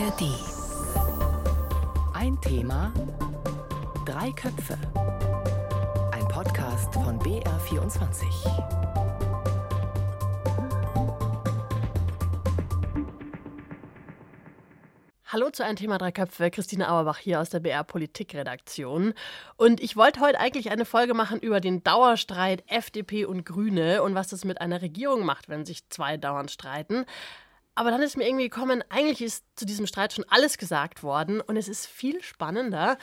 ARD. Ein Thema, drei Köpfe. Ein Podcast von BR24. Hallo zu einem Thema Drei Köpfe, Christine Auerbach hier aus der BR Politikredaktion. Und ich wollte heute eigentlich eine Folge machen über den Dauerstreit FDP und Grüne und was das mit einer Regierung macht, wenn sich zwei dauernd streiten. Aber dann ist mir irgendwie gekommen, eigentlich ist zu diesem Streit schon alles gesagt worden und es ist viel spannender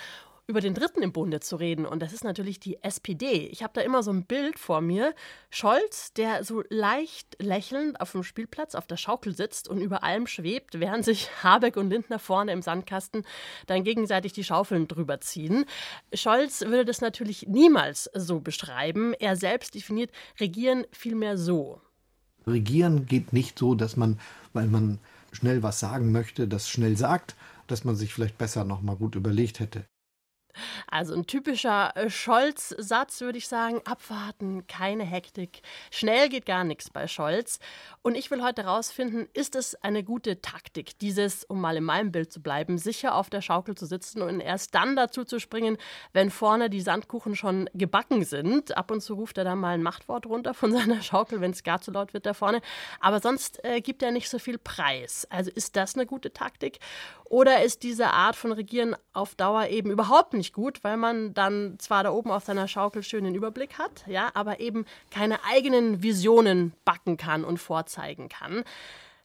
über den Dritten im Bunde zu reden. Und das ist natürlich die SPD. Ich habe da immer so ein Bild vor mir. Scholz, der so leicht lächelnd auf dem Spielplatz auf der Schaukel sitzt und über allem schwebt, während sich Habeck und Lindner vorne im Sandkasten dann gegenseitig die Schaufeln drüber ziehen. Scholz würde das natürlich niemals so beschreiben. Er selbst definiert Regieren vielmehr so. Regieren geht nicht so, dass man, weil man schnell was sagen möchte, das schnell sagt, dass man sich vielleicht besser noch mal gut überlegt hätte. Also ein typischer äh, Scholz-Satz, würde ich sagen. Abwarten, keine Hektik. Schnell geht gar nichts bei Scholz. Und ich will heute herausfinden, ist es eine gute Taktik, dieses, um mal in meinem Bild zu bleiben, sicher auf der Schaukel zu sitzen und erst dann dazu zu springen, wenn vorne die Sandkuchen schon gebacken sind. Ab und zu ruft er dann mal ein Machtwort runter von seiner Schaukel, wenn es gar zu laut wird da vorne. Aber sonst äh, gibt er nicht so viel Preis. Also ist das eine gute Taktik? Oder ist diese Art von Regieren auf Dauer eben überhaupt nicht gut, weil man dann zwar da oben auf seiner Schaukel schön den Überblick hat, ja, aber eben keine eigenen Visionen backen kann und vorzeigen kann.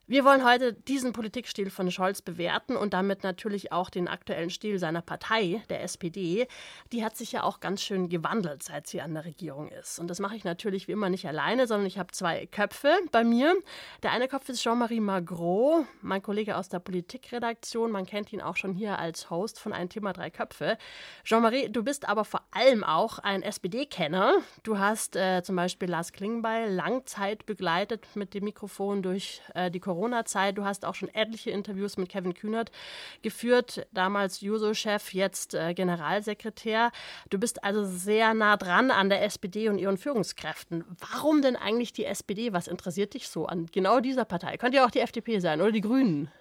Wir wollen heute diesen Politikstil von Scholz bewerten und damit natürlich auch den aktuellen Stil seiner Partei, der SPD. Die hat sich ja auch ganz schön gewandelt, seit sie an der Regierung ist. Und das mache ich natürlich wie immer nicht alleine, sondern ich habe zwei Köpfe bei mir. Der eine Kopf ist Jean-Marie Magro, mein Kollege aus der Politikredaktion. Man kennt ihn auch schon hier als Host von Ein Thema Drei Köpfe. Jean-Marie, du bist aber vor allem auch ein SPD-Kenner. Du hast äh, zum Beispiel Lars Klingbeil Langzeit begleitet mit dem Mikrofon durch äh, die Corona Corona-Zeit. Du hast auch schon etliche Interviews mit Kevin Kühnert geführt, damals Juso-Chef, jetzt äh, Generalsekretär. Du bist also sehr nah dran an der SPD und ihren Führungskräften. Warum denn eigentlich die SPD? Was interessiert dich so an genau dieser Partei? Könnte ja auch die FDP sein oder die Grünen.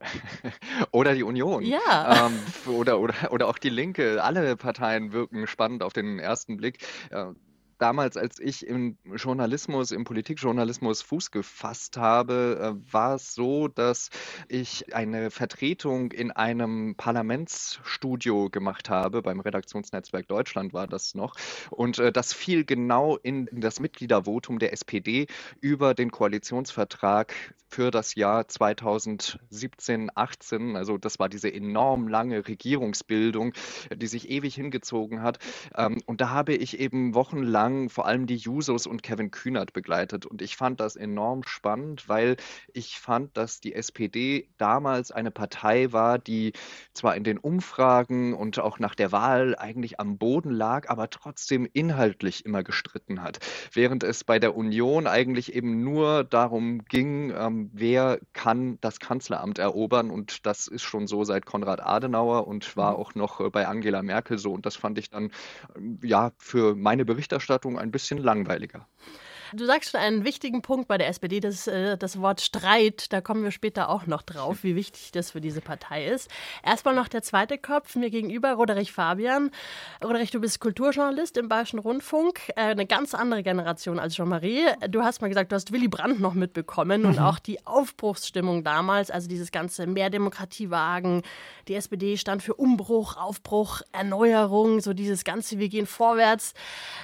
Oder die Union. Ja. Ähm, oder, oder, oder auch die Linke. Alle Parteien wirken spannend auf den ersten Blick. Äh, damals, als ich im Journalismus, im Politikjournalismus Fuß gefasst habe, äh, war es so, dass ich eine Vertretung in einem Parlamentsstudio gemacht habe. Beim Redaktionsnetzwerk Deutschland war das noch. Und äh, das fiel genau in, das Mitgliedervotum der SPD über den Koalitionsvertrag für das Jahr 2017, 18. Also das war diese enorm lange Regierungsbildung, die sich ewig hingezogen hat. Ähm, und da habe ich eben wochenlang lang vor allem die Jusos und Kevin Kühnert begleitet. Und ich fand das enorm spannend, weil ich fand, dass die SPD damals eine Partei war, die zwar in den Umfragen und auch nach der Wahl eigentlich am Boden lag, aber trotzdem inhaltlich immer gestritten hat. Während es bei der Union eigentlich eben nur darum ging, ähm, wer kann das Kanzleramt erobern. Und das ist schon so seit Konrad Adenauer und war mhm. auch noch äh, bei Angela Merkel so. Und das fand ich dann ähm, ja für meine Berichterstattung Berichterstattung ein bisschen langweiliger. Du sagst schon einen wichtigen Punkt bei der SPD, das, äh, das Wort Streit. Da kommen wir später auch noch drauf, wie wichtig das für diese Partei ist. Erstmal noch der zweite Kopf, mir gegenüber, Roderich Fabian. Roderich, du bist Kulturjournalist im Bayerischen Rundfunk, äh, eine ganz andere Generation als Jean-Marie. Du hast mal gesagt, du hast Willy Brandt noch mitbekommen mhm. und auch die Aufbruchsstimmung damals, also dieses ganze Mehr Demokratie wagen. Die SPD stand für Umbruch, Aufbruch, Erneuerung, so dieses ganze, wir gehen vorwärts.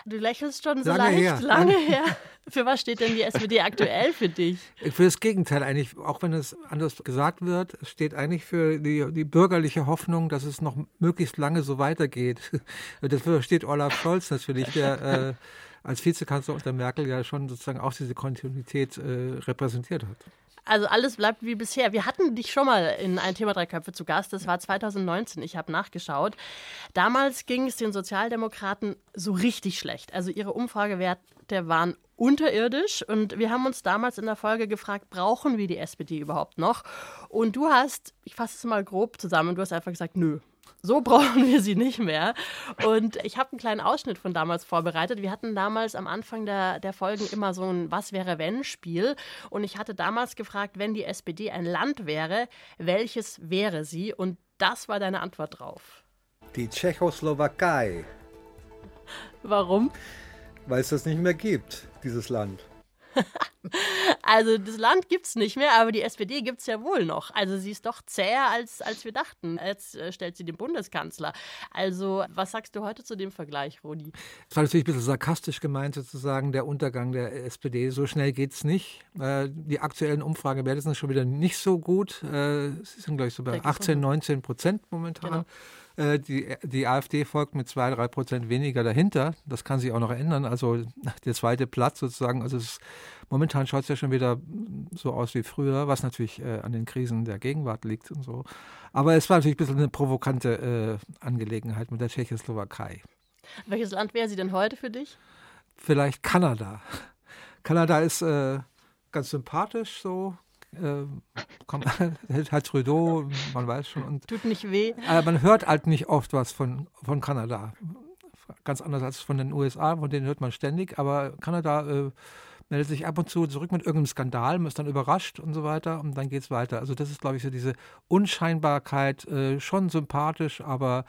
Du lächelst schon so lange leicht, her. lange her. Für was steht denn die SPD aktuell für dich? Für das Gegenteil eigentlich, auch wenn es anders gesagt wird, es steht eigentlich für die, die bürgerliche Hoffnung, dass es noch möglichst lange so weitergeht. Dafür steht Olaf Scholz natürlich, der äh, als Vizekanzler unter Merkel ja schon sozusagen auch diese Kontinuität äh, repräsentiert hat. Also alles bleibt wie bisher. Wir hatten dich schon mal in ein Thema drei Köpfe zu Gast. Das war 2019. Ich habe nachgeschaut. Damals ging es den Sozialdemokraten so richtig schlecht. Also ihre Umfragewerte waren unterirdisch. Und wir haben uns damals in der Folge gefragt, brauchen wir die SPD überhaupt noch? Und du hast, ich fasse es mal grob zusammen, du hast einfach gesagt, nö. So brauchen wir sie nicht mehr. Und ich habe einen kleinen Ausschnitt von damals vorbereitet. Wir hatten damals am Anfang der, der Folgen immer so ein Was wäre wenn Spiel. Und ich hatte damals gefragt, wenn die SPD ein Land wäre, welches wäre sie? Und das war deine Antwort drauf. Die Tschechoslowakei. Warum? Weil es das nicht mehr gibt, dieses Land. also das Land gibt es nicht mehr, aber die SPD gibt es ja wohl noch. Also sie ist doch zäher, als, als wir dachten. Jetzt äh, stellt sie den Bundeskanzler. Also was sagst du heute zu dem Vergleich, Rudi? Das war natürlich ein bisschen sarkastisch gemeint, sozusagen, der Untergang der SPD. So schnell geht es nicht. Äh, die aktuellen Umfragewerte sind schon wieder nicht so gut. Äh, sie sind, glaube ich, so bei 18, 19 Prozent momentan. Genau. Äh, die, die AfD folgt mit zwei, drei Prozent weniger dahinter. Das kann sich auch noch ändern. Also der zweite Platz sozusagen. Also es, momentan schaut es ja schon wieder so aus wie früher, was natürlich äh, an den Krisen der Gegenwart liegt und so. Aber es war natürlich ein bisschen eine provokante äh, Angelegenheit mit der Tschechoslowakei. Welches Land wäre sie denn heute für dich? Vielleicht Kanada. Kanada ist äh, ganz sympathisch so, äh, halt Trudeau, man weiß schon. Und, Tut nicht weh. Äh, man hört halt nicht oft was von, von Kanada. Ganz anders als von den USA, von denen hört man ständig. Aber Kanada äh, meldet sich ab und zu zurück mit irgendeinem Skandal, man ist dann überrascht und so weiter und dann geht es weiter. Also das ist, glaube ich, so diese Unscheinbarkeit, äh, schon sympathisch, aber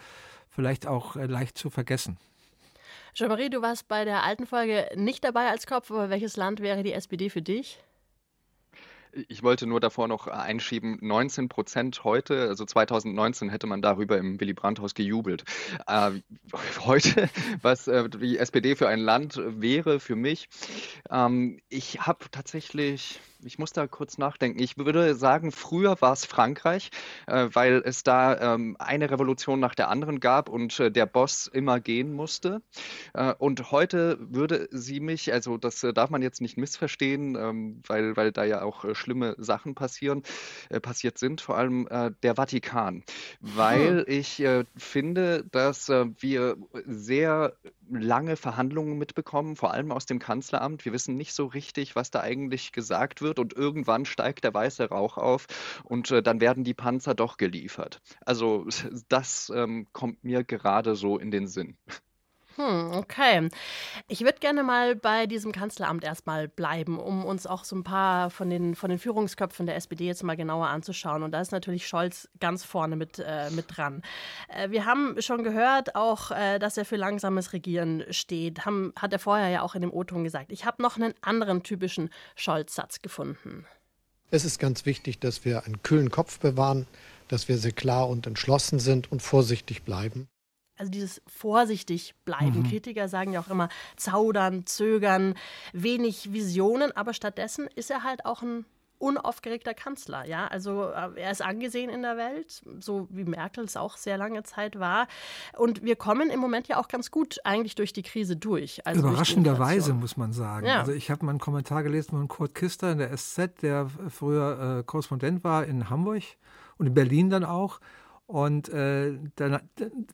vielleicht auch äh, leicht zu vergessen. Jean-Marie, du warst bei der alten Folge nicht dabei als Kopf, aber welches Land wäre die SPD für dich? Ich wollte nur davor noch einschieben, 19 Prozent heute, also 2019 hätte man darüber im Willy Brandt-Haus gejubelt. Äh, heute, was äh, die SPD für ein Land wäre für mich, ähm, ich habe tatsächlich ich muss da kurz nachdenken. Ich würde sagen, früher war es Frankreich, äh, weil es da ähm, eine Revolution nach der anderen gab und äh, der Boss immer gehen musste. Äh, und heute würde sie mich, also das äh, darf man jetzt nicht missverstehen, ähm, weil, weil da ja auch äh, schlimme Sachen passieren, äh, passiert sind, vor allem der Vatikan. Weil hm. ich finde, dass wir sehr lange Verhandlungen mitbekommen, vor allem aus dem Kanzleramt. Wir wissen nicht so richtig, was da eigentlich gesagt wird und irgendwann steigt der weiße Rauch auf und äh, dann werden die Panzer doch geliefert. Also das ähm, kommt mir gerade so in den Sinn. Hm, okay. Ich würde gerne mal bei diesem Kanzleramt erstmal bleiben, um uns auch so ein paar von den, von den Führungsköpfen der SPD jetzt mal genauer anzuschauen. Und da ist natürlich Scholz ganz vorne mit, äh, mit dran. Äh, wir haben schon gehört auch, äh, dass er für langsames Regieren steht. Haben, hat er vorher ja auch in dem O-Ton gesagt. Ich habe noch einen anderen typischen Scholz-Satz gefunden. Es ist ganz wichtig, dass wir einen kühlen Kopf bewahren, dass wir sehr klar und entschlossen sind und vorsichtig bleiben also dieses vorsichtig bleiben. Mhm. Kritiker sagen ja auch immer zaudern, zögern, wenig Visionen, aber stattdessen ist er halt auch ein unaufgeregter Kanzler, ja, also äh, er ist angesehen in der Welt, so wie Merkel es auch sehr lange Zeit war und wir kommen im Moment ja auch ganz gut eigentlich durch die Krise durch. Also Überraschenderweise muss man sagen. Ja. Also ich habe mal einen Kommentar gelesen von Kurt Kister in der SZ, der früher äh, Korrespondent war in Hamburg und in Berlin dann auch und äh, dann,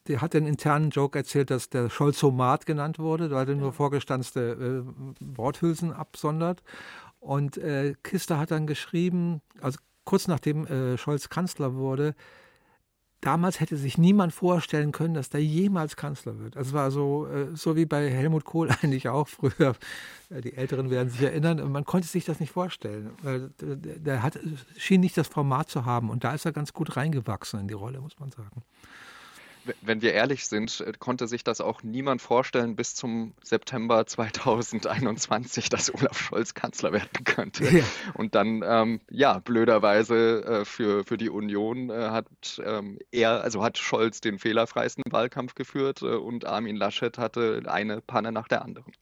der hat den internen Joke erzählt, dass der Scholzomat genannt wurde, weil er nur vorgestanzte äh, Worthülsen absondert. Und äh, Kister hat dann geschrieben, also kurz nachdem äh, Scholz Kanzler wurde, damals hätte sich niemand vorstellen können, dass der jemals Kanzler wird. Also es war so, äh, so wie bei Helmut Kohl eigentlich auch früher. Die Älteren werden sich erinnern. Man konnte sich das nicht vorstellen. Der hat, schien nicht das Format zu haben. Und da ist er ganz gut reingewachsen in die Rolle, muss man sagen wenn wir ehrlich sind, äh, konnte sich das auch niemand vorstellen bis zum September 2021, dass Olaf Scholz Kanzler werden könnte. Ja. Und dann, ähm, ja, blöderweise äh, für, für die Union äh, hat ähm, er, also hat Scholz den fehlerfreisten Wahlkampf geführt äh, und Armin Laschet hatte eine Panne nach der anderen.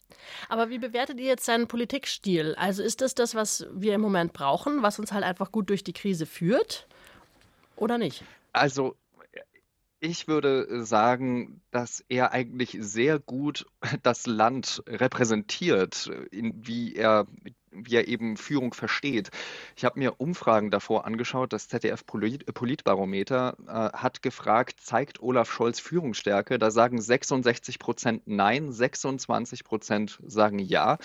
Aber wie bewertet ihr jetzt seinen Politikstil? Also ist das das, was wir im Moment brauchen, was uns halt einfach gut durch die Krise führt? Oder nicht? Also ich würde sagen, dass er eigentlich sehr gut das Land repräsentiert, in, wie er wie er eben Führung versteht. Ich habe mir Umfragen davor angeschaut. Das ZDF Politbarometer äh, hat gefragt, zeigt Olaf Scholz Führungsstärke? Da sagen 66 Prozent Nein, 26 Prozent sagen Ja.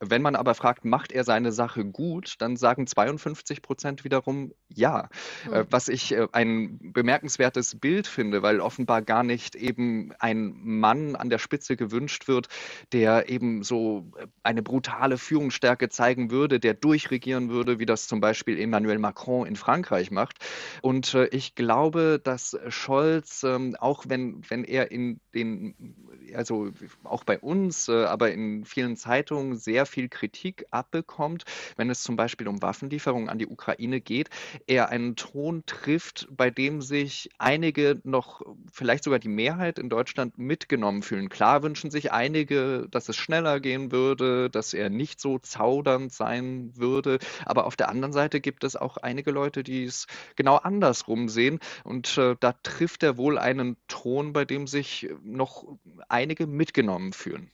Wenn man aber fragt, macht er seine Sache gut, dann sagen 52 Prozent wiederum Ja. Mhm. Was ich äh, ein bemerkenswertes Bild finde, weil offenbar gar nicht eben ein Mann an der Spitze gewünscht wird, der eben so äh, eine brutale Führungsstärke zeigen würde, der durchregieren würde, wie das zum Beispiel Emmanuel Macron in Frankreich macht. Und ich glaube, dass Scholz, ähm, auch wenn, wenn er in den, also auch bei uns, aber in vielen Zeitungen sehr viel Kritik abbekommt, wenn es zum Beispiel um Waffenlieferungen an die Ukraine geht, er einen Ton trifft, bei dem sich einige noch, vielleicht sogar die Mehrheit in Deutschland mitgenommen fühlen. Klar wünschen sich einige, dass es schneller gehen würde, dass er nicht so zaudernd sein würde, aber auf der anderen Seite gibt es auch einige Leute, die es genau andersrum sehen und äh, da trifft er wohl einen Ton, bei dem sich noch einige mitgenommen fühlen.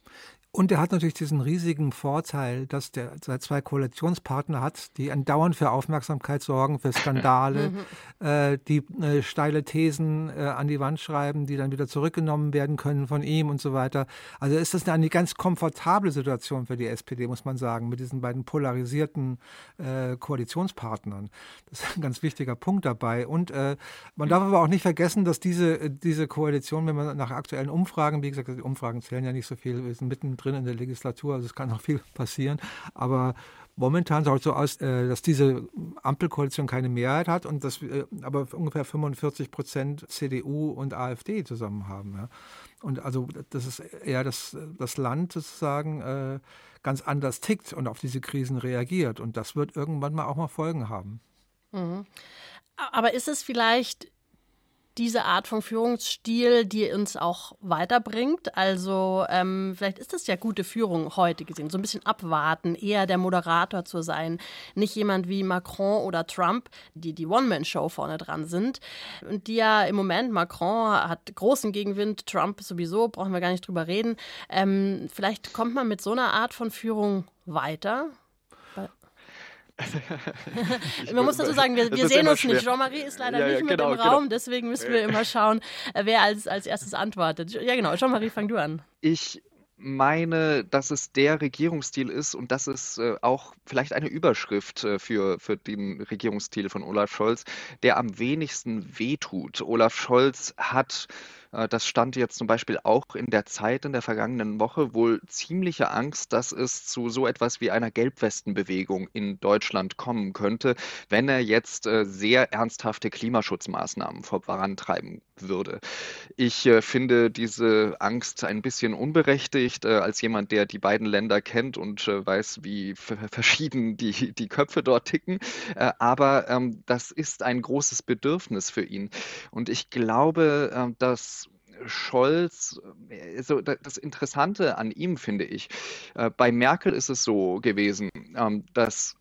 Und er hat natürlich diesen riesigen Vorteil, dass der zwei Koalitionspartner hat, die andauernd für Aufmerksamkeit sorgen, für Skandale, mhm. äh, die äh, steile Thesen äh, an die Wand schreiben, die dann wieder zurückgenommen werden können von ihm und so weiter. Also ist das eine ganz komfortable Situation für die SPD, muss man sagen, mit diesen beiden polarisierten äh, Koalitionspartnern. Das ist ein ganz wichtiger Punkt dabei. Und äh, man darf aber auch nicht vergessen, dass diese, diese Koalition, wenn man nach aktuellen Umfragen, wie gesagt, die Umfragen zählen ja nicht so viel, wir sind mittendrin drin in der Legislatur, also es kann noch viel passieren. Aber momentan schaut es so aus, äh, dass diese Ampelkoalition keine Mehrheit hat und dass wir aber ungefähr 45 Prozent CDU und AfD zusammen haben. Und also das ist eher das, das Land sozusagen äh, ganz anders tickt und auf diese Krisen reagiert. Und das wird irgendwann mal auch mal Folgen haben. Mhm. Aber ist es vielleicht diese Art von Führungsstil, die uns auch weiterbringt. Also ähm, vielleicht ist das ja gute Führung heute gesehen. So ein bisschen abwarten, eher der Moderator zu sein. Nicht jemand wie Macron oder Trump, die die One-Man-Show vorne dran sind. Und die ja im Moment, Macron hat großen Gegenwind, Trump sowieso, brauchen wir gar nicht drüber reden. Ähm, vielleicht kommt man mit so einer Art von Führung weiter. Man muss dazu sagen, wir, wir sehen uns schwer. nicht. Jean-Marie ist leider ja, ja, nicht mit genau, im Raum, genau. deswegen müssen wir immer schauen, äh, wer als, als erstes antwortet. Ja, genau. Jean-Marie, fang du an. Ich meine, dass es der Regierungsstil ist und das ist äh, auch vielleicht eine Überschrift äh, für, für den Regierungsstil von Olaf Scholz, der am wenigsten wehtut. Olaf Scholz hat äh, das stand jetzt zum Beispiel auch in der Zeit in der vergangenen Woche wohl ziemliche Angst, dass es zu so etwas wie einer Gelbwestenbewegung in Deutschland kommen könnte, wenn er jetzt äh, sehr ernsthafte Klimaschutzmaßnahmen vorantreiben würde. Ich äh, finde diese Angst ein bisschen unberechtigt, als jemand, der die beiden Länder kennt und weiß, wie verschieden die, die Köpfe dort ticken. aber ähm, das ist ein großes Bedürfnis für ihn. Und ich glaube, dass Scholz, also das Interessante an ihm finde ich, äh, bei Merkel ist es so gewesen, ähm, dass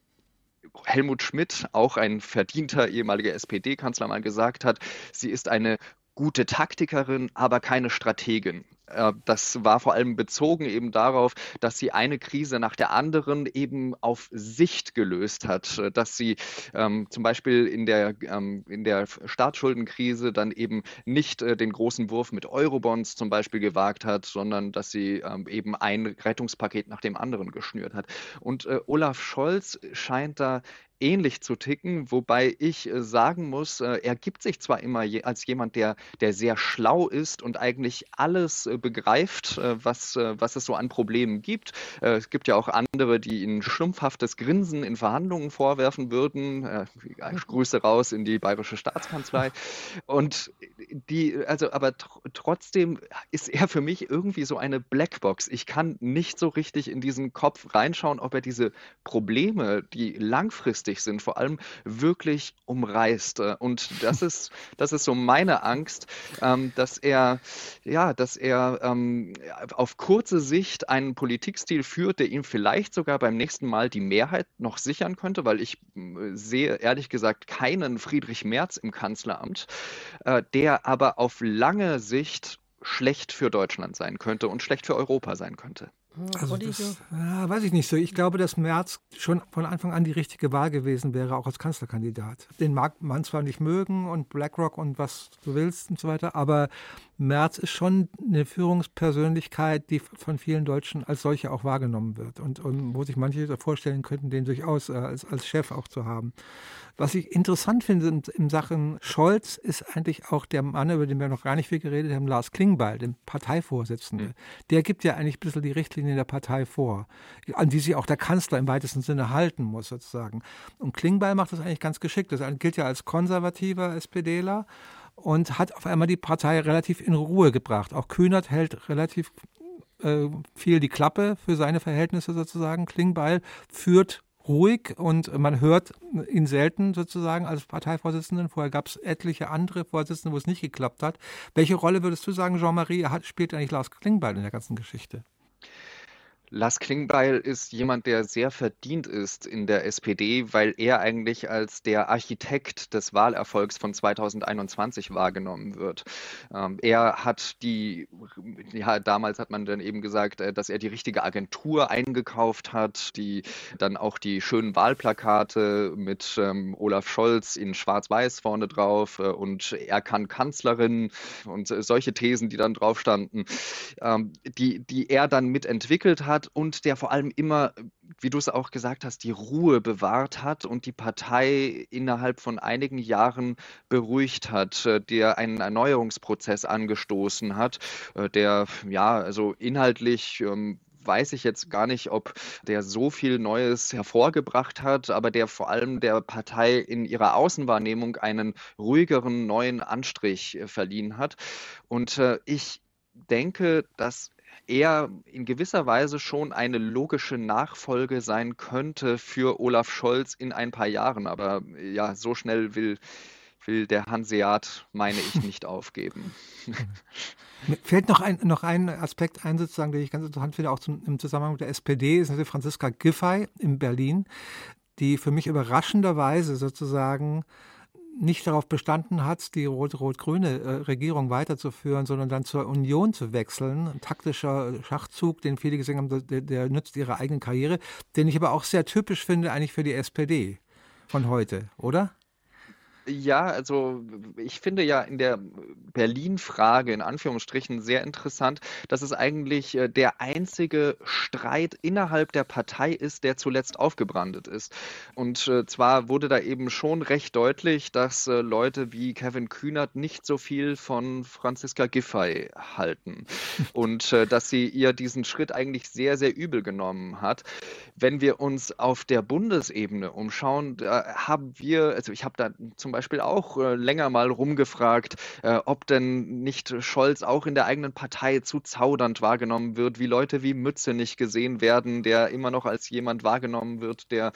Helmut Schmidt, auch ein verdienter ehemaliger SPD-Kanzler, mal gesagt hat, sie ist eine gute Taktikerin, aber keine Strategin. Äh, das war vor allem bezogen eben darauf, dass sie eine Krise nach der anderen eben auf Sicht gelöst hat, äh, dass sie ähm, zum Beispiel in der, ähm, in der Staatsschuldenkrise dann eben nicht äh, den großen Wurf mit Eurobonds zum Beispiel gewagt hat, sondern dass sie ähm, eben ein Rettungspaket nach dem anderen geschnürt hat. Und äh, Olaf Scholz scheint da ähnlich zu ticken, wobei ich äh, sagen muss, er gibt sich zwar immer als jemand, der, der sehr schlau ist und eigentlich alles begreift, was, was es so an Problemen gibt. es gibt ja auch andere, die ihn schlumpfhaftes Grinsen in Verhandlungen vorwerfen würden. Grüße raus in die bayerische Staatskanzlei. Und die, also, aber tr trotzdem ist er für mich irgendwie so eine Blackbox. Ich kann nicht so richtig in diesen Kopf reinschauen, ob er diese Probleme, die langfristig sind, vor allem wirklich umreißt. Äh, und das ist, das ist so meine Angst, ähm, dass er, ja, dass er ähm, auf kurze Sicht einen Politikstil führt, der ihm vielleicht sogar beim nächsten Mal die Mehrheit noch sichern könnte, weil ich äh, sehe ehrlich gesagt keinen Friedrich Merz im Kanzleramt, äh, der aber auf lange Sicht schlecht für Deutschland sein könnte und schlecht für Europa sein könnte. Also das, ja, weiß ich nicht so. Ich glaube, dass Merz schon von Anfang an die richtige Wahl gewesen wäre, auch als Kanzlerkandidat. Den mag man zwar nicht mögen und BlackRock und was du willst und so weiter, aber Merz ist schon eine Führungspersönlichkeit, die von vielen Deutschen als solche auch wahrgenommen wird und, und wo sich manche vorstellen könnten, den durchaus äh, als, als Chef auch zu haben. Was ich interessant finde in, in, Sachen Scholz, ist eigentlich auch der Mann, über den wir noch gar nicht viel geredet haben, Lars Klingbeil, dem Parteivorsitzenden. Mhm. Der gibt ja eigentlich ein bisschen die Richtlinien der Partei vor, an die sich auch der Kanzler im weitesten Sinne halten muss, sozusagen. Und Klingbeil macht das eigentlich ganz geschickt. Das gilt ja als konservativer SPDler und hat auf einmal die Partei relativ in Ruhe gebracht. Auch Kühnert hält relativ äh, viel die Klappe für seine Verhältnisse sozusagen. Klingbeil führt ruhig und man hört ihn selten sozusagen als Parteivorsitzenden. Vorher gab es etliche andere Vorsitzende, wo es nicht geklappt hat. Welche Rolle würdest du sagen, Jean-Marie, spielt eigentlich Lars Klingbeil in der ganzen Geschichte? Lars Klingbeil ist jemand, der sehr verdient ist in der SPD, weil er eigentlich als der Architekt des Wahlerfolgs von 2021 wahrgenommen wird. Ähm, er hat die, ja, damals hat man dann eben gesagt, äh, dass er die richtige Agentur eingekauft hat, die dann auch die schönen Wahlplakate mit ähm, Olaf Scholz in Schwarz-Weiß vorne drauf äh, und er kann Kanzlerin und äh, solche Thesen, die dann drauf standen, ähm, die, die er dann mitentwickelt hat hat und der vor allem immer, wie du es auch gesagt hast, die Ruhe bewahrt hat und die Partei innerhalb von einigen Jahren beruhigt hat, äh, der einen Erneuerungsprozess angestoßen hat, äh, der ja, also inhaltlich ähm, weiß ich jetzt gar nicht, ob der so viel Neues hervorgebracht hat, aber der vor allem der Partei in ihrer Außenwahrnehmung einen ruhigeren neuen Anstrich äh, verliehen hat. Und ich denke, dass er in gewisser Weise schon eine logische Nachfolge sein könnte für Olaf Scholz in ein paar Jahren. Aber ja, so schnell will, will der Hanseat, meine ich, nicht aufgeben. Mir fällt noch ein, noch ein Aspekt ein, sozusagen, den ich ganz interessant finde, auch zum, im Zusammenhang mit der SPD, ist natürlich Franziska Giffey in Berlin, die für mich überraschenderweise sozusagen nicht darauf bestanden hat, die rot-rot-grüne äh, Regierung weiterzuführen, sondern dann zur Union zu wechseln. Ein taktischer Schachzug, den viele gesehen haben, der, der nützt ihre eigene Karriere, den ich aber auch sehr typisch finde eigentlich für die SPD von heute, oder? Ja, also ich finde ja in der Berlin-Frage in Anführungsstrichen sehr interessant, dass es eigentlich äh, der einzige Streit innerhalb der Partei ist, der zuletzt aufgebrandet ist. Und äh, zwar wurde da eben schon recht deutlich, dass äh, Leute wie Kevin Kühnert nicht so viel von Franziska Giffey halten und dass sie ihr diesen Schritt eigentlich sehr, sehr übel genommen hat. Wenn wir uns auf der Bundesebene umschauen, da haben wir, also ich habe da zum Beispiel auch äh, länger mal rumgefragt, äh, ob denn nicht Scholz auch in der eigenen Partei zu zaudernd wahrgenommen wird, wie Leute wie Mütze nicht gesehen werden, der immer noch als jemand wahrgenommen wird, der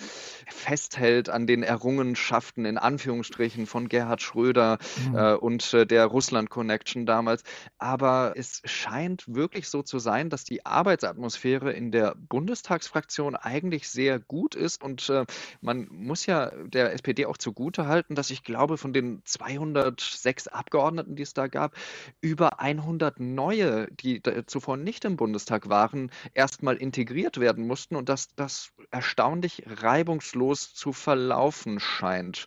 festhält an den Errungenschaften in Anführungsstrichen von Gerhard Schröder mhm. äh, und äh, der Russland-Connection damals. Aber es scheint wirklich so zu sein, dass die Arbeitsatmosphäre in der Bundestagsfraktion eigentlich sehr gut ist. Und äh, man muss ja der SPD auch zugute halten, dass ich glaube, von den 206 Abgeordneten, die es da gab, über 100 neue, die zuvor nicht im Bundestag waren, erstmal integriert werden mussten und dass das erstaunlich reibungslos zu verlaufen scheint.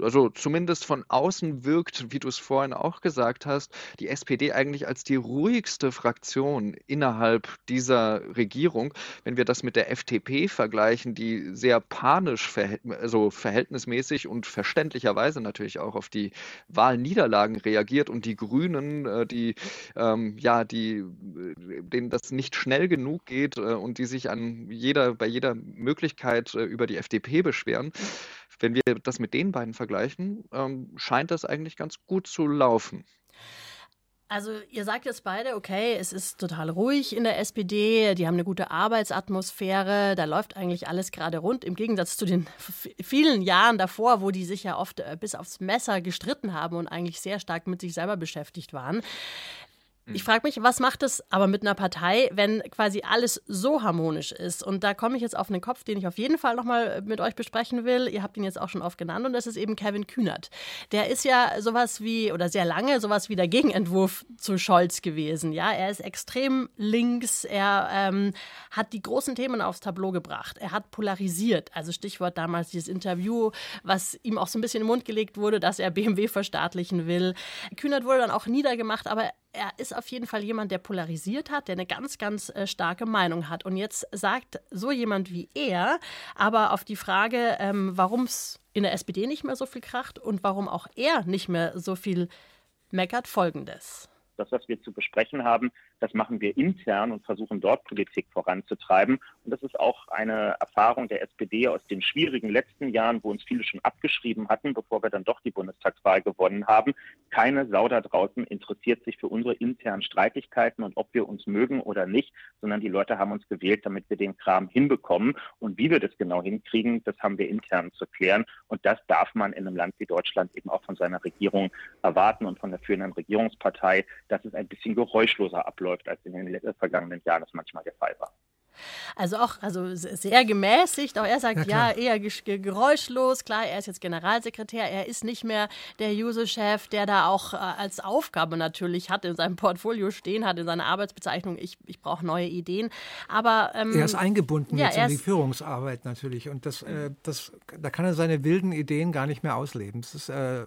Also zumindest von außen wirkt, wie du es vorhin auch gesagt hast, die SPD eigentlich als die ruhigste Fraktion innerhalb dieser Regierung. Wenn wir das mit der FDP vergleichen, die sehr panisch, also verhältnismäßig und verständlicherweise natürlich auch auf die Wahlniederlagen reagiert und die Grünen, äh, die ähm, ja, die äh, denen das nicht schnell genug geht äh, und die sich an jeder, bei jeder Möglichkeit über die FDP beschweren. Wenn wir das mit den beiden vergleichen, ähm, scheint das eigentlich ganz gut zu laufen. Also ihr sagt jetzt beide, okay, es ist total ruhig in der SPD, die haben eine gute Arbeitsatmosphäre, da läuft eigentlich alles gerade rund, im Gegensatz zu den vielen Jahren davor, wo die sich ja oft äh, bis aufs Messer gestritten haben und eigentlich sehr stark mit sich selber beschäftigt waren. Ich hm. frage mich, was macht es aber mit einer Partei, wenn quasi alles so harmonisch ist? Und da komme ich jetzt auf einen Kopf, den ich auf jeden Fall nochmal mit euch besprechen will. Ihr habt ihn jetzt auch schon oft genannt und das ist eben Kevin Kühnert. Der ist ja sowas wie, oder sehr lange sowas wie der Gegenentwurf zu Scholz gewesen. Ja, er ist extrem links, er ähm, hat die großen Themen aufs Tableau gebracht, er hat polarisiert. Also Stichwort damals dieses Interview, was ihm auch so ein bisschen im Mund gelegt wurde, dass er BMW verstaatlichen will. Kühnert wurde dann auch niedergemacht, aber er ist auf jeden Fall jemand, der polarisiert hat, der eine ganz, ganz äh, starke Meinung hat. Und jetzt sagt so jemand wie er aber auf die Frage, ähm, warum es in der SPD nicht mehr so viel kracht und warum auch er nicht mehr so viel meckert, folgendes. Das, was wir zu besprechen haben, das machen wir intern und versuchen dort Politik voranzutreiben. Und das ist auch eine Erfahrung der SPD aus den schwierigen letzten Jahren, wo uns viele schon abgeschrieben hatten, bevor wir dann doch die Bundestagswahl gewonnen haben. Keine Sau da draußen interessiert sich für unsere internen Streitigkeiten und ob wir uns mögen oder nicht, sondern die Leute haben uns gewählt, damit wir den Kram hinbekommen. Und wie wir das genau hinkriegen, das haben wir intern zu klären. Und das darf man in einem Land wie Deutschland eben auch von seiner Regierung erwarten und von der führenden Regierungspartei, dass es ein bisschen geräuschloser abläuft läuft, als in den vergangenen Jahren das manchmal der Fall war. Also auch also sehr gemäßigt. Auch er sagt ja, ja eher geräuschlos. Klar, er ist jetzt Generalsekretär. Er ist nicht mehr der User-Chef, der da auch äh, als Aufgabe natürlich hat, in seinem Portfolio stehen hat, in seiner Arbeitsbezeichnung, ich, ich brauche neue Ideen. Aber ähm, er ist eingebunden ja, jetzt in die Führungsarbeit natürlich. Und das, äh, das, da kann er seine wilden Ideen gar nicht mehr ausleben. Das ist, äh,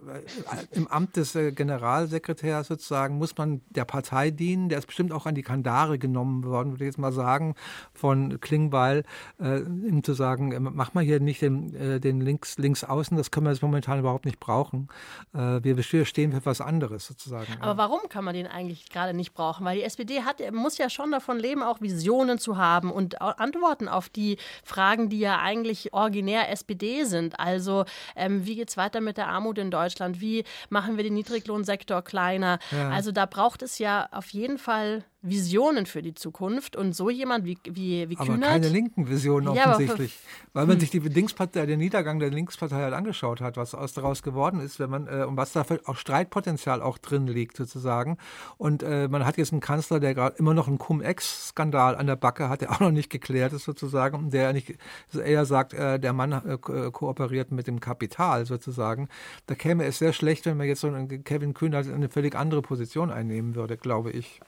Im Amt des äh, Generalsekretärs sozusagen muss man der Partei dienen. Der ist bestimmt auch an die Kandare genommen worden, würde ich jetzt mal sagen von Klingbeil, äh, ihm zu sagen, äh, mach mal hier nicht den, äh, den links, links außen, das können wir jetzt momentan überhaupt nicht brauchen. Äh, wir stehen für was anderes sozusagen. Aber warum kann man den eigentlich gerade nicht brauchen? Weil die SPD hat, muss ja schon davon leben, auch Visionen zu haben und Antworten auf die Fragen, die ja eigentlich originär SPD sind. Also ähm, wie geht es weiter mit der Armut in Deutschland? Wie machen wir den Niedriglohnsektor kleiner? Ja. Also da braucht es ja auf jeden Fall Visionen für die Zukunft. Und so jemand wie, wie, wie Aber Kühnert. keine linken Visionen offensichtlich. Ja, weil man hm. sich die Linkspartei, den Niedergang der Linkspartei halt angeschaut hat, was aus daraus geworden ist, wenn man, äh, und was da auch Streitpotenzial auch drin liegt, sozusagen. Und äh, man hat jetzt einen Kanzler, der gerade immer noch einen Cum-Ex-Skandal an der Backe hat, der auch noch nicht geklärt ist, sozusagen, der nicht, eher sagt, äh, der Mann äh, äh, kooperiert mit dem Kapital, sozusagen. Da käme es sehr schlecht, wenn man jetzt so einen Kevin Kühnert eine völlig andere Position einnehmen würde, glaube ich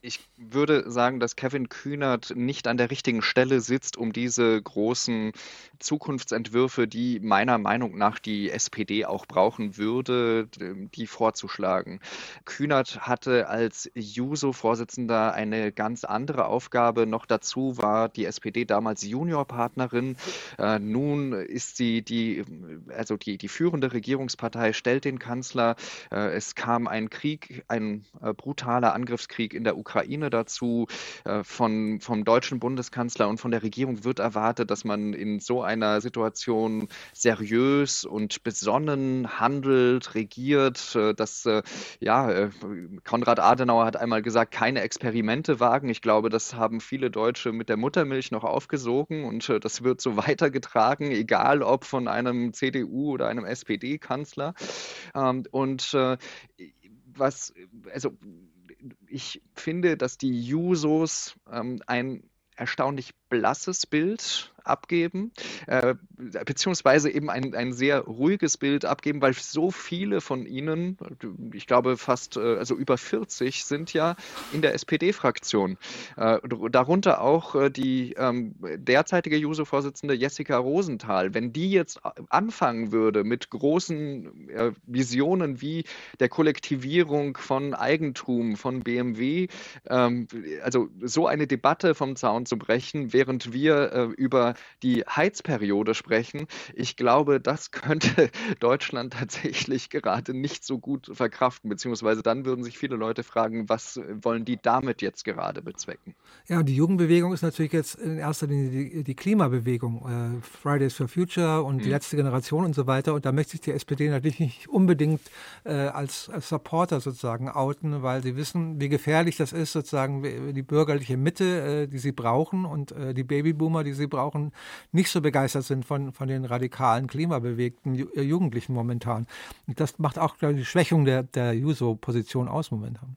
ich würde sagen, dass Kevin Kühnert nicht an der richtigen Stelle sitzt, um diese großen Zukunftsentwürfe, die meiner Meinung nach die SPD auch brauchen würde, die vorzuschlagen. Kühnert hatte als Juso-Vorsitzender eine ganz andere Aufgabe. Noch dazu war die SPD damals Juniorpartnerin. Äh, nun ist sie die, also die, die führende Regierungspartei, stellt den Kanzler. Äh, es kam ein Krieg, ein äh, brutaler Angriffskrieg in der Ukraine Ukraine dazu. Äh, von, vom deutschen Bundeskanzler und von der Regierung wird erwartet, dass man in so einer Situation seriös und besonnen handelt, regiert. Äh, dass, äh, ja, Konrad Adenauer hat einmal gesagt, keine Experimente wagen. Ich glaube, das haben viele Deutsche mit der Muttermilch noch aufgesogen und das wird so weitergetragen, egal ob von einem CDU oder einem SPD-Kanzler. Ähm, und was, also ich finde, dass die Jusos ähm, ein erstaunlich blasses Bild abgeben, äh, beziehungsweise eben ein, ein sehr ruhiges Bild abgeben, weil so viele von ihnen, ich glaube fast, äh, also über 40 sind ja in der SPD-Fraktion. Äh, darunter auch äh, die ähm, derzeitige Juso-Vorsitzende Jessica Rosenthal. Wenn die jetzt anfangen würde mit großen äh, Visionen wie der Kollektivierung von Eigentum, von BMW, ähm, also so eine Debatte vom Zaun zu brechen, während wir äh, über die Heizperiode sprechen. Ich glaube, das könnte Deutschland tatsächlich gerade nicht so gut verkraften, beziehungsweise dann würden sich viele Leute fragen, was wollen die damit jetzt gerade bezwecken? Ja, die Jugendbewegung ist natürlich jetzt in erster Linie die, die Klimabewegung, äh, Fridays for Future und mhm. die letzte Generation und so weiter. Und da möchte sich die SPD natürlich nicht unbedingt äh, als, als Supporter sozusagen outen, weil sie wissen, wie gefährlich das ist, sozusagen die bürgerliche Mitte, äh, die sie brauchen und äh, die Babyboomer, die sie brauchen, nicht so begeistert sind von, von den radikalen, klimabewegten äh, Jugendlichen momentan. Und das macht auch, ich, die Schwächung der, der Juso-Position aus momentan.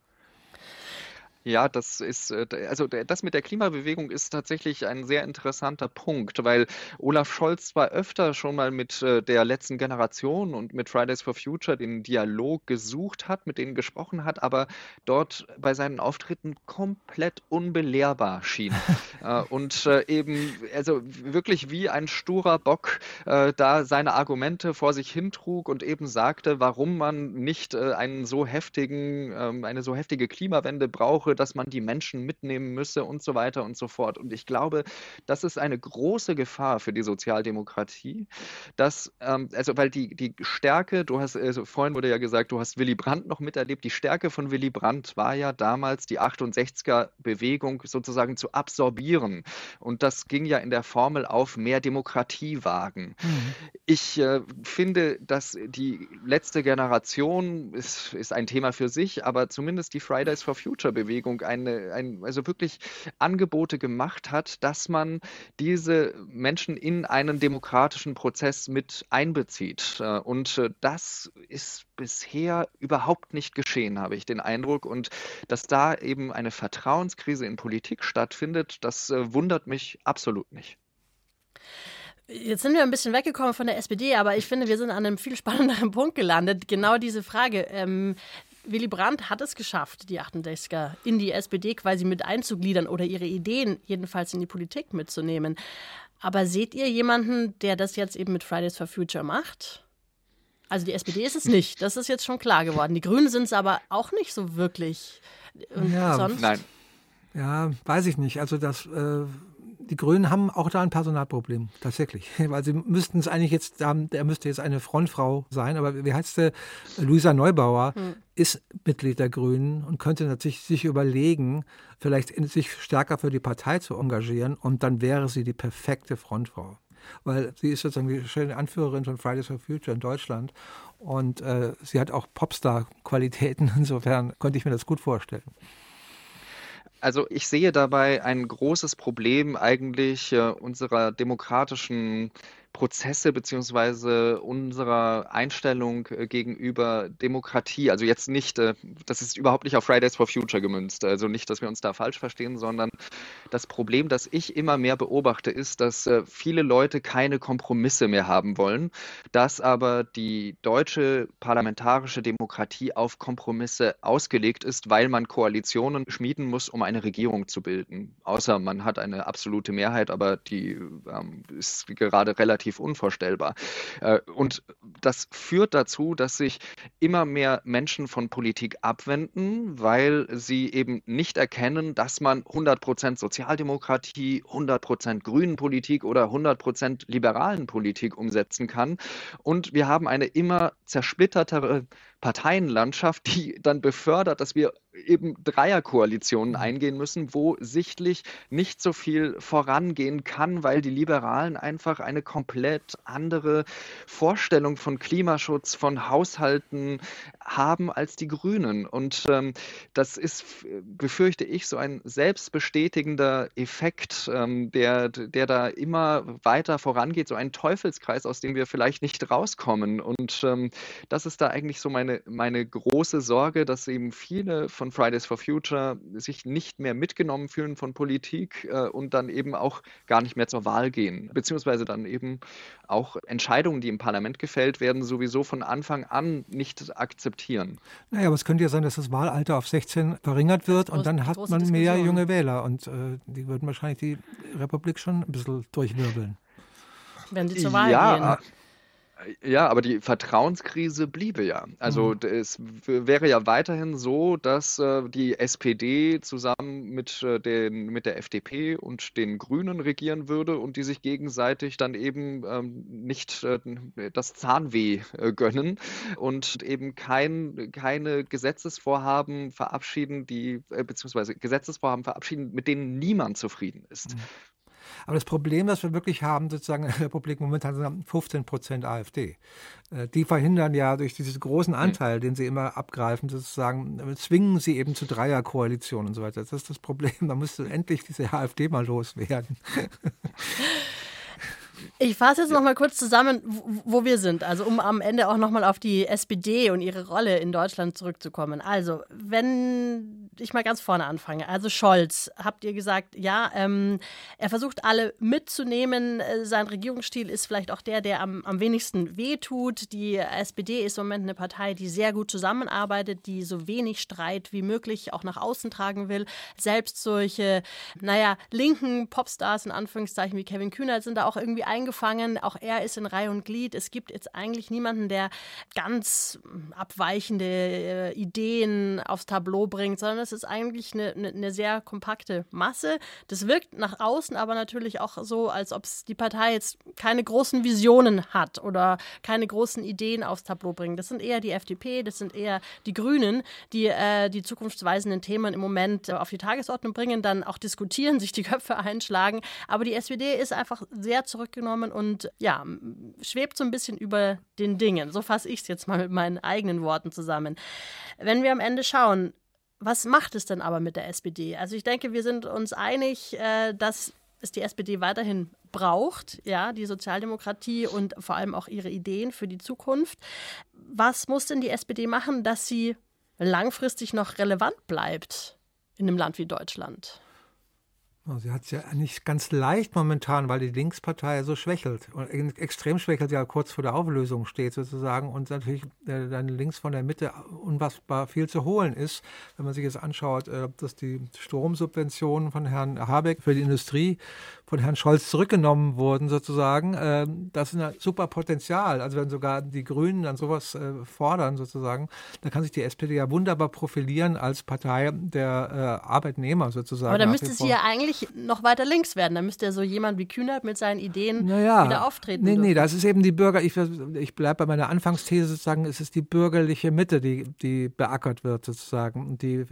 Ja, das ist, äh, also das mit der Klimabewegung ist tatsächlich ein sehr interessanter Punkt, weil Olaf Scholz zwar öfter schon mal mit äh, der letzten Generation und mit Fridays for Future den Dialog gesucht hat, mit denen gesprochen hat, aber dort bei seinen Auftritten komplett unbelehrbar schien. Äh, und eben, also wirklich wie ein sturer Bock da seine Argumente vor sich hintrug und eben sagte, warum man nicht einen so heftigen, ähm, eine so heftige Klimawende brauche, Suche, dass man die Menschen mitnehmen müsse und so weiter und so fort. Und ich glaube, das ist eine große Gefahr für die Sozialdemokratie, dass, ähm, also weil die, die Stärke, du hast, also vorhin wurde ja gesagt, du hast Willy Brandt noch miterlebt, die Stärke von Willy Brandt war ja damals die 68er-Bewegung sozusagen zu absorbieren. Und das ging ja in der Formel auf mehr Demokratie wagen. Mhm. Ich äh, finde, dass die letzte Generation ist, ist ein Thema für sich, aber zumindest die Fridays for Future Bewegung eine, ein, also wirklich Angebote gemacht hat, dass man diese Menschen in einen demokratischen Prozess mit einbezieht. Äh, und äh, das ist bisher überhaupt nicht geschehen, habe ich den Eindruck. Und dass da eben eine Vertrauenskrise in Politik stattfindet, das äh, wundert mich absolut nicht. Jetzt sind wir ein bisschen weggekommen von der SPD, aber ich finde, wir sind an einem viel spannenderen Punkt gelandet. Genau diese Frage. Ähm, Willy Brandt hat es geschafft, die 68er in die SPD quasi mit einzugliedern oder ihre Ideen jedenfalls in die Politik mitzunehmen. Aber seht ihr jemanden, der das jetzt eben mit Fridays for Future macht? Also die SPD ist es nicht, das ist jetzt schon klar geworden. Die Grünen sind es aber auch nicht so wirklich. Und ja, sonst? Nein. Ja, weiß ich nicht. Also das äh, die Grünen haben auch da ein Personalproblem, tatsächlich. Weil sie müssten es eigentlich jetzt, der müsste jetzt eine Frontfrau sein, aber wie heißt sie? Luisa Neubauer hm. ist Mitglied der Grünen und könnte natürlich sich überlegen, vielleicht sich stärker für die Partei zu engagieren und dann wäre sie die perfekte Frontfrau. Weil sie ist sozusagen die schöne Anführerin von Fridays for Future in Deutschland und äh, sie hat auch Popstar-Qualitäten. Insofern könnte ich mir das gut vorstellen. Also ich sehe dabei ein großes Problem eigentlich äh, unserer demokratischen Prozesse beziehungsweise unserer Einstellung äh, gegenüber Demokratie. Also jetzt nicht, äh, das ist überhaupt nicht auf Fridays for Future gemünzt. Also nicht, dass wir uns da falsch verstehen, sondern das Problem, das ich immer mehr beobachte, ist, dass äh, viele Leute keine Kompromisse mehr haben wollen, dass aber die deutsche parlamentarische Demokratie auf Kompromisse ausgelegt ist, weil man Koalitionen schmieden muss, um eine Regierung zu bilden. Außer man hat eine absolute Mehrheit, aber die ähm, ist gerade relativ relativ unvorstellbar. Äh, und das führt dazu, dass sich immer mehr Menschen von Politik abwenden, weil sie eben nicht erkennen, dass man 100% Sozialdemokratie, 100% grünen Politik oder 100% liberalen Politik umsetzen kann. Und wir haben eine immer zersplittertere Parteienlandschaft, die dann befördert, dass wir eben Dreierkoalitionen mhm. eingehen müssen, wo sichtlich nicht so viel vorangehen kann, weil die Liberalen einfach eine komplett andere Vorstellung von Klimaschutz, von Haushalten haben als die Grünen. Und ähm, das ist, befürchte ich, so ein selbstbestätigender Effekt, ähm, der, der da immer weiter vorangeht, so ein Teufelskreis, aus dem wir vielleicht nicht rauskommen. Und ähm, das ist da eigentlich so meine, meine große Sorge, dass eben viele von Fridays for Future sich nicht mehr mitgenommen fühlen von Politik äh, und dann eben auch gar nicht mehr zur Wahl gehen, beziehungsweise dann eben auch Entscheidungen, die im Parlament gefällt werden, sowieso von Anfang an nicht akzeptieren. Naja, aber es könnte ja sein, dass das Wahlalter auf 16 verringert wird und dann hat man mehr junge Wähler und äh, die würden wahrscheinlich die Republik schon ein bisschen durchwirbeln. Wenn sie zur Wahl ja, gehen. Ja, aber die Vertrauenskrise bliebe ja. Also mhm. es wäre ja weiterhin so, dass äh, die SPD zusammen mit, äh, den, mit der FDP und den Grünen regieren würde und die sich gegenseitig dann eben ähm, nicht äh, das Zahnweh äh, gönnen und eben kein, keine Gesetzesvorhaben verabschieden, die äh, beziehungsweise Gesetzesvorhaben verabschieden, mit denen niemand zufrieden ist. Mhm. Aber das Problem, das wir wirklich haben, sozusagen in der Republik momentan sind 15 Prozent AfD. Äh, die verhindern ja durch diesen großen hm. Anteil, den sie immer abgreifen, sozusagen, äh, zwingen sie eben zu Dreierkoalitionen und so weiter. Das ist das Problem. Da müsste endlich diese AfD mal loswerden. Ich fasse jetzt noch mal kurz zusammen, wo wir sind, also um am Ende auch noch mal auf die SPD und ihre Rolle in Deutschland zurückzukommen. Also, wenn ich mal ganz vorne anfange, also Scholz, habt ihr gesagt, ja, ähm, er versucht alle mitzunehmen. Äh, sein Regierungsstil ist vielleicht auch der, der am, am wenigsten wehtut. Die SPD ist im Moment eine Partei, die sehr gut zusammenarbeitet, die so wenig Streit wie möglich auch nach außen tragen will. Selbst solche, naja, linken Popstars in Anführungszeichen wie Kevin Kühner sind da auch irgendwie eingefangen. Auch er ist in Reihe und Glied. Es gibt jetzt eigentlich niemanden, der ganz abweichende äh, Ideen aufs Tableau bringt, sondern es ist eigentlich eine, eine, sehr kompakte Masse. Das wirkt nach außen aber natürlich auch so, als ob die Partei jetzt keine großen Visionen hat oder keine großen Ideen aufs Tableau bringt. Das sind eher die FDP, das sind eher die Grünen, die äh, die zukunftsweisenden Themen im Moment äh, auf die Tagesordnung bringen, dann auch diskutieren, sich die Köpfe einschlagen. Aber die SPD ist einfach sehr zurückgenommen und ja, schwebt so ein bisschen über den Dingen. So fasse ich es jetzt mal mit meinen eigenen Worten zusammen. Wenn wir am Ende schauen, was macht es denn aber mit der SPD? Also ich denke, wir sind uns einig, äh, dass es die SPD weiterhin braucht, ja, die Sozialdemokratie und vor allem auch ihre Ideen für die Zukunft. Was muss denn die SPD machen, dass sie langfristig noch relevant bleibt in einem Land wie Deutschland? Sie hat es ja nicht ganz leicht momentan, weil die Linkspartei so schwächelt und extrem schwächelt, ja kurz vor der Auflösung steht sozusagen und natürlich äh, dann links von der Mitte unfassbar viel zu holen ist. Wenn man sich jetzt anschaut, äh, dass die Stromsubventionen von Herrn Habeck für die Industrie von Herrn Scholz zurückgenommen wurden sozusagen, äh, das ist ein super Potenzial. Also wenn sogar die Grünen dann sowas äh, fordern sozusagen, dann kann sich die SPD ja wunderbar profilieren als Partei der äh, Arbeitnehmer sozusagen. Aber da müsste sie ja eigentlich noch weiter links werden. Da müsste ja so jemand wie Kühnert mit seinen Ideen naja, wieder auftreten. Nee, dürfen. nee, das ist eben die Bürger, ich, ich bleibe bei meiner Anfangsthese sozusagen, es ist die bürgerliche Mitte, die, die beackert wird sozusagen. Die äh,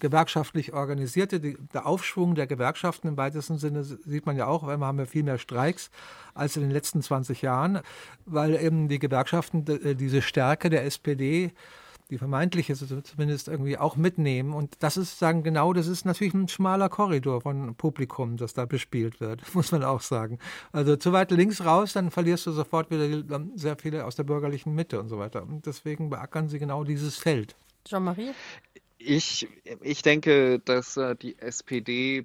gewerkschaftlich organisierte, die, der Aufschwung der Gewerkschaften im weitesten Sinne sieht man ja auch, weil wir haben ja viel mehr Streiks als in den letzten 20 Jahren, weil eben die Gewerkschaften äh, diese Stärke der SPD die vermeintliche zumindest irgendwie auch mitnehmen. Und das ist sagen genau, das ist natürlich ein schmaler Korridor von Publikum, das da bespielt wird, muss man auch sagen. Also zu weit links raus, dann verlierst du sofort wieder sehr viele aus der bürgerlichen Mitte und so weiter. Und deswegen beackern sie genau dieses Feld. Jean-Marie? Ich, ich denke, dass äh, die SPD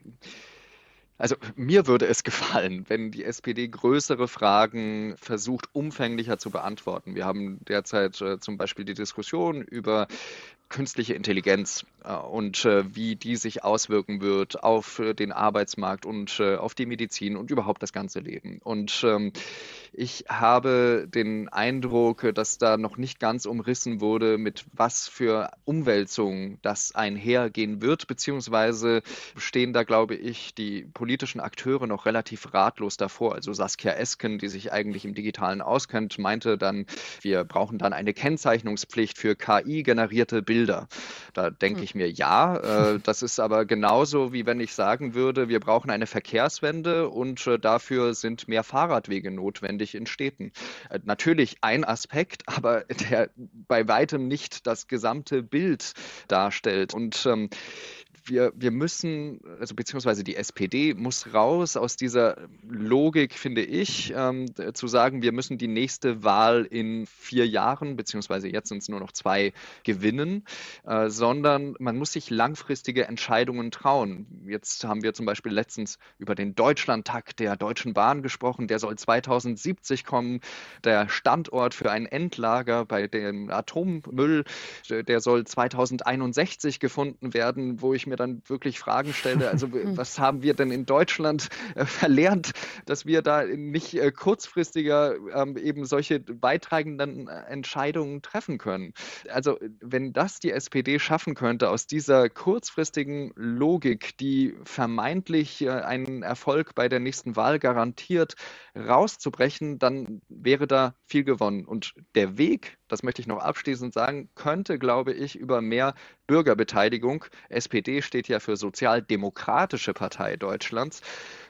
also mir würde es gefallen, wenn die SPD größere Fragen versucht, umfänglicher zu beantworten. Wir haben derzeit äh, zum Beispiel die Diskussion über künstliche Intelligenz äh, und äh, wie die sich auswirken wird auf äh, den Arbeitsmarkt und äh, auf die Medizin und überhaupt das ganze Leben. Und ähm, ich habe den Eindruck, dass da noch nicht ganz umrissen wurde, mit was für Umwälzungen das einhergehen wird, beziehungsweise stehen da, glaube ich, die politischen Akteure noch relativ ratlos davor. Also Saskia Esken, die sich eigentlich im Digitalen auskennt, meinte dann, wir brauchen dann eine Kennzeichnungspflicht für KI-generierte Bilder. Da denke hm. ich mir, ja, äh, das ist aber genauso, wie wenn ich sagen würde, wir brauchen eine Verkehrswende und äh, dafür sind mehr Fahrradwege notwendig notwendig in Städten. Äh, natürlich ein Aspekt, aber der bei weitem nicht das gesamte Bild darstellt. Und ähm, wir, wir müssen, also beziehungsweise die SPD muss raus aus dieser Logik, finde ich, ähm, zu sagen, wir müssen die nächste Wahl in vier Jahren, beziehungsweise jetzt sind es nur noch zwei, gewinnen, äh, sondern man muss sich langfristige Entscheidungen trauen. Jetzt haben wir zum Beispiel letztens über den Deutschlandtakt der Deutschen Bahn gesprochen, der soll 2070 kommen. Der Standort für ein Endlager bei dem Atommüll, der soll 2061 gefunden werden, wo ich mir dann wirklich Fragen stelle. Also was haben wir denn in Deutschland äh, verlernt, dass wir da nicht äh, kurzfristiger ähm, eben solche beitragenden äh, Entscheidungen treffen können? Also wenn das die SPD schaffen könnte, aus dieser kurzfristigen Logik, die vermeintlich äh, einen Erfolg bei der nächsten Wahl garantiert, rauszubrechen, dann wäre da viel gewonnen. Und der Weg das möchte ich noch abschließend sagen, könnte, glaube ich, über mehr Bürgerbeteiligung, SPD steht ja für Sozialdemokratische Partei Deutschlands,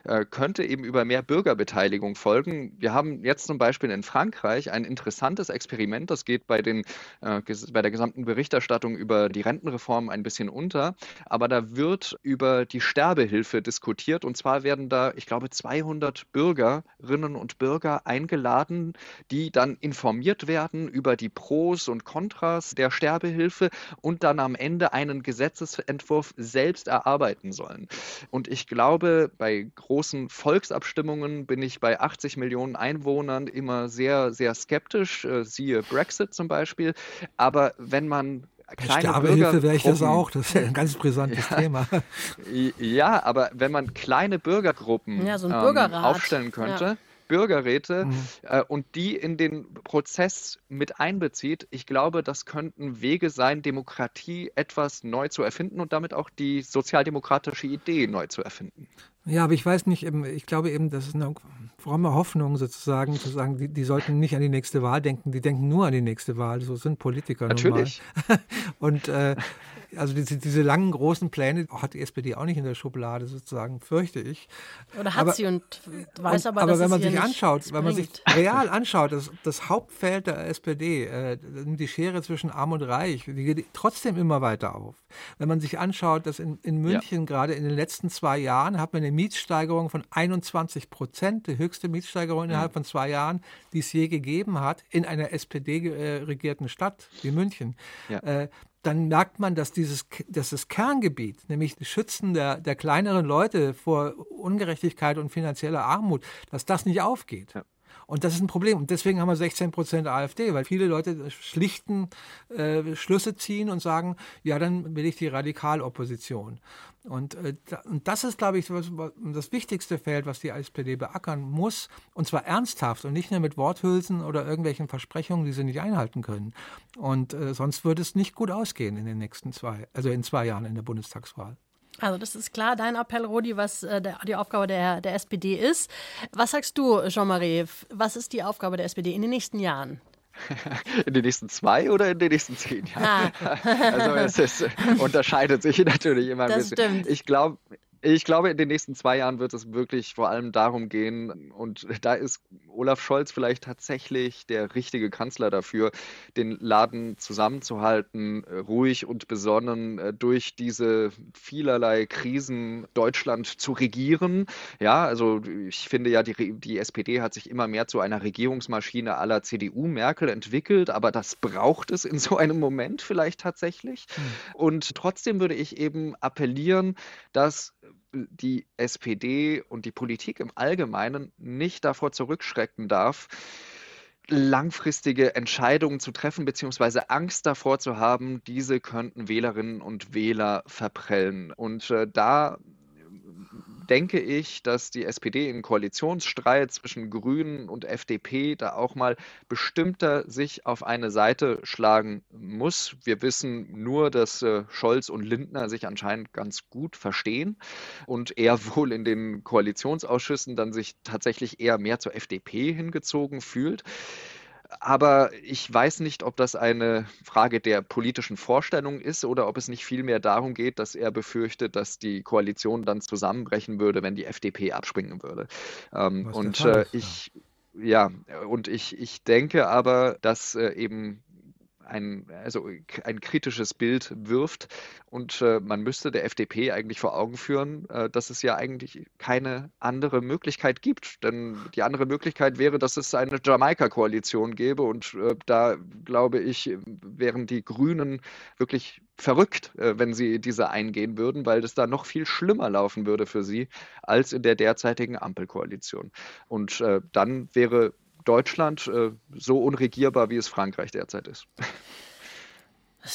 äh, könnte eben über mehr Bürgerbeteiligung folgen. Wir haben jetzt zum Beispiel in Frankreich ein interessantes Experiment, das geht bei, den, äh, bei der gesamten Berichterstattung über die Rentenreform ein bisschen unter, aber da wird über die Sterbehilfe diskutiert und zwar werden da, ich glaube, 200 Bürgerinnen und Bürger eingeladen, die dann informiert werden über die Pros und Kontras der Sterbehilfe und dann am Ende einen Gesetzesentwurf selbst erarbeiten sollen. Und ich glaube, bei großen Volksabstimmungen bin ich bei 80 Millionen Einwohnern immer sehr, sehr skeptisch, äh, siehe Brexit zum Beispiel. Aber wenn man kleine Sterbehilfe wäre ich das auch, das ist ja ein ganz brisantes ja, Thema. Ja, aber wenn man kleine Bürgergruppen ja, so ähm, aufstellen könnte, ja. Bürgerräte mhm. äh, und die in den Prozess mit einbezieht, ich glaube, das könnten Wege sein, Demokratie etwas neu zu erfinden und damit auch die sozialdemokratische Idee neu zu erfinden. Ja, aber ich weiß nicht, ich glaube eben, das ist eine fromme Hoffnung sozusagen, zu sagen, die, die sollten nicht an die nächste Wahl denken, die denken nur an die nächste Wahl. So sind Politiker Natürlich. Und äh, also diese, diese, langen, großen Pläne hat die SPD auch nicht in der Schublade, sozusagen, fürchte ich. Oder hat aber, sie und weiß aber, aber dass wenn man sich anschaut, wenn man sich real anschaut, das, das Hauptfeld der SPD, äh, die Schere zwischen Arm und Reich, die geht trotzdem immer weiter auf. Wenn man sich anschaut, dass in, in München ja. gerade in den letzten zwei Jahren hat man eine Mietsteigerung von 21 Prozent, die höchste Mietsteigerung innerhalb mhm. von zwei Jahren, die es je gegeben hat, in einer SPD-regierten Stadt wie München. Ja. Äh, dann merkt man, dass dieses dass das Kerngebiet, nämlich das Schützen der, der kleineren Leute vor Ungerechtigkeit und finanzieller Armut, dass das nicht aufgeht. Ja. Und das ist ein Problem. Und deswegen haben wir 16 Prozent AfD, weil viele Leute schlichten äh, Schlüsse ziehen und sagen, ja, dann will ich die Radikalopposition. Und, äh, und das ist, glaube ich, das wichtigste Feld, was die SPD beackern muss. Und zwar ernsthaft und nicht nur mit Worthülsen oder irgendwelchen Versprechungen, die sie nicht einhalten können. Und äh, sonst würde es nicht gut ausgehen in den nächsten zwei, also in zwei Jahren in der Bundestagswahl. Also das ist klar dein Appell, Rodi, was äh, der, die Aufgabe der, der SPD ist. Was sagst du, Jean-Marie? Was ist die Aufgabe der SPD in den nächsten Jahren? In den nächsten zwei oder in den nächsten zehn Jahren? Ah. Also es ist, unterscheidet sich natürlich immer ein das bisschen. Stimmt. Ich glaube, ich glaube, in den nächsten zwei Jahren wird es wirklich vor allem darum gehen, und da ist Olaf Scholz vielleicht tatsächlich der richtige Kanzler dafür, den Laden zusammenzuhalten, äh, ruhig und besonnen äh, durch diese vielerlei Krisen Deutschland zu regieren. Ja, also ich finde ja, die, die SPD hat sich immer mehr zu einer Regierungsmaschine aller CDU Merkel entwickelt, aber das braucht es in so einem Moment vielleicht tatsächlich. Hm. Und trotzdem würde ich eben appellieren, dass die SPD und die Politik im Allgemeinen nicht davor zurückschrecken darf, langfristige Entscheidungen zu treffen, beziehungsweise Angst davor zu haben, diese könnten Wählerinnen und Wähler verprellen. Und äh, da denke ich, dass die SPD im Koalitionsstreit zwischen Grünen und FDP da auch mal bestimmter sich auf eine Seite schlagen muss. Wir wissen nur, dass äh, Scholz und Lindner sich anscheinend ganz gut verstehen und er wohl in den Koalitionsausschüssen dann sich tatsächlich eher mehr zur FDP hingezogen fühlt aber ich weiß nicht, ob das eine Frage der politischen Vorstellung ist oder ob es nicht vielmehr darum geht, dass er befürchtet, dass die Koalition dann zusammenbrechen würde, wenn die FDP abspringen würde. Ähm, und äh, ich, ja, und ich, ich denke aber, dass äh, eben ein, also ein kritisches Bild wirft. Und äh, man müsste der FDP eigentlich vor Augen führen, äh, dass es ja eigentlich keine andere Möglichkeit gibt. Denn die andere Möglichkeit wäre, dass es eine Jamaika-Koalition gäbe. Und äh, da glaube ich, wären die Grünen wirklich verrückt, äh, wenn sie diese eingehen würden, weil das da noch viel schlimmer laufen würde für sie als in der derzeitigen Ampelkoalition. Und äh, dann wäre Deutschland äh, so unregierbar, wie es Frankreich derzeit ist.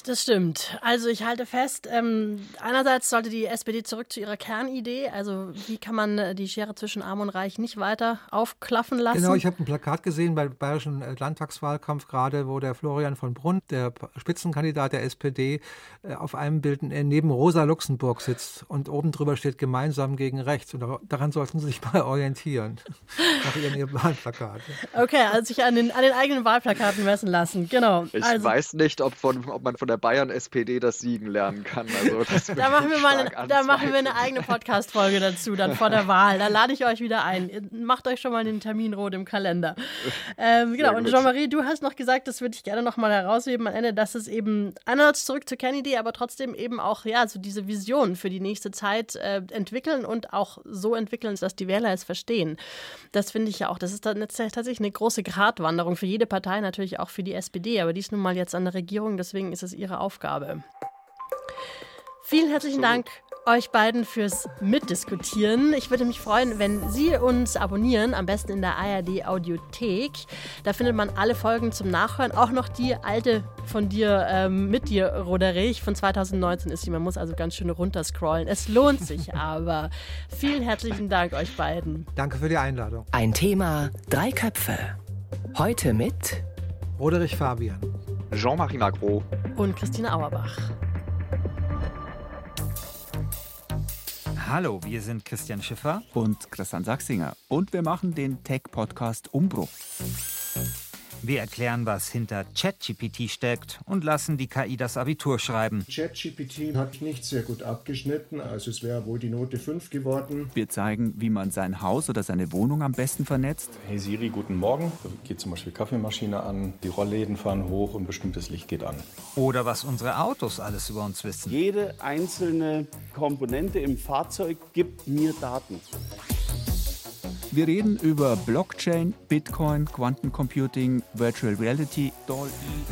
Das stimmt. Also ich halte fest, ähm, einerseits sollte die SPD zurück zu ihrer Kernidee, also wie kann man äh, die Schere zwischen Arm und Reich nicht weiter aufklaffen lassen. Genau, ich habe ein Plakat gesehen beim bayerischen äh, Landtagswahlkampf gerade, wo der Florian von Brunn, der Spitzenkandidat der SPD, äh, auf einem Bild neben Rosa Luxemburg sitzt und oben drüber steht gemeinsam gegen rechts. Und daran sollten Sie sich mal orientieren, nach Ihrem Wahlplakat. Okay, also sich an den, an den eigenen Wahlplakaten messen lassen, genau. Ich also, weiß nicht, ob, von, ob man von der Bayern-SPD das Siegen lernen kann. Also da machen wir mal eine, da machen wir eine eigene Podcast-Folge dazu, dann vor der Wahl. Da lade ich euch wieder ein. Macht euch schon mal den Termin rot im Kalender. Ähm, genau, und Jean-Marie, du hast noch gesagt, das würde ich gerne noch mal herausheben am Ende, dass es eben einerseits zurück zur Kennedy, aber trotzdem eben auch ja, so diese Vision für die nächste Zeit äh, entwickeln und auch so entwickeln, dass die Wähler es verstehen. Das finde ich ja auch, das ist dann tatsächlich eine große Gratwanderung für jede Partei, natürlich auch für die SPD, aber die ist nun mal jetzt an der Regierung, deswegen ist es ihre Aufgabe. Vielen herzlichen Dank euch beiden fürs Mitdiskutieren. Ich würde mich freuen, wenn Sie uns abonnieren, am besten in der ARD Audiothek. Da findet man alle Folgen zum Nachhören, auch noch die alte von dir, ähm, mit dir, Roderich, von 2019 ist sie. Man muss also ganz schön runterscrollen. Es lohnt sich aber. Vielen herzlichen Dank euch beiden. Danke für die Einladung. Ein Thema, drei Köpfe. Heute mit Roderich Fabian, Jean-Marie Magro und Christine Auerbach. Hallo, wir sind Christian Schiffer und Christian Sachsinger und wir machen den Tech-Podcast Umbruch. Wir erklären, was hinter ChatGPT steckt und lassen die KI das Abitur schreiben. ChatGPT hat nicht sehr gut abgeschnitten, also es wäre wohl die Note 5 geworden. Wir zeigen, wie man sein Haus oder seine Wohnung am besten vernetzt. Hey Siri, guten Morgen. Da geht zum Beispiel Kaffeemaschine an, die Rollläden fahren hoch und bestimmtes Licht geht an. Oder was unsere Autos alles über uns wissen. Jede einzelne Komponente im Fahrzeug gibt mir Daten. Wir reden über Blockchain, Bitcoin, Quantencomputing, Virtual Reality.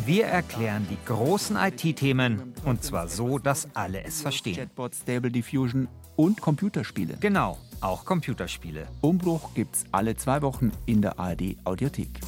Wir erklären die großen IT-Themen und zwar so, dass alle es verstehen. Chatbot, Stable Diffusion und Computerspiele. Genau, auch Computerspiele. Umbruch gibt's alle zwei Wochen in der ARD Audiothek.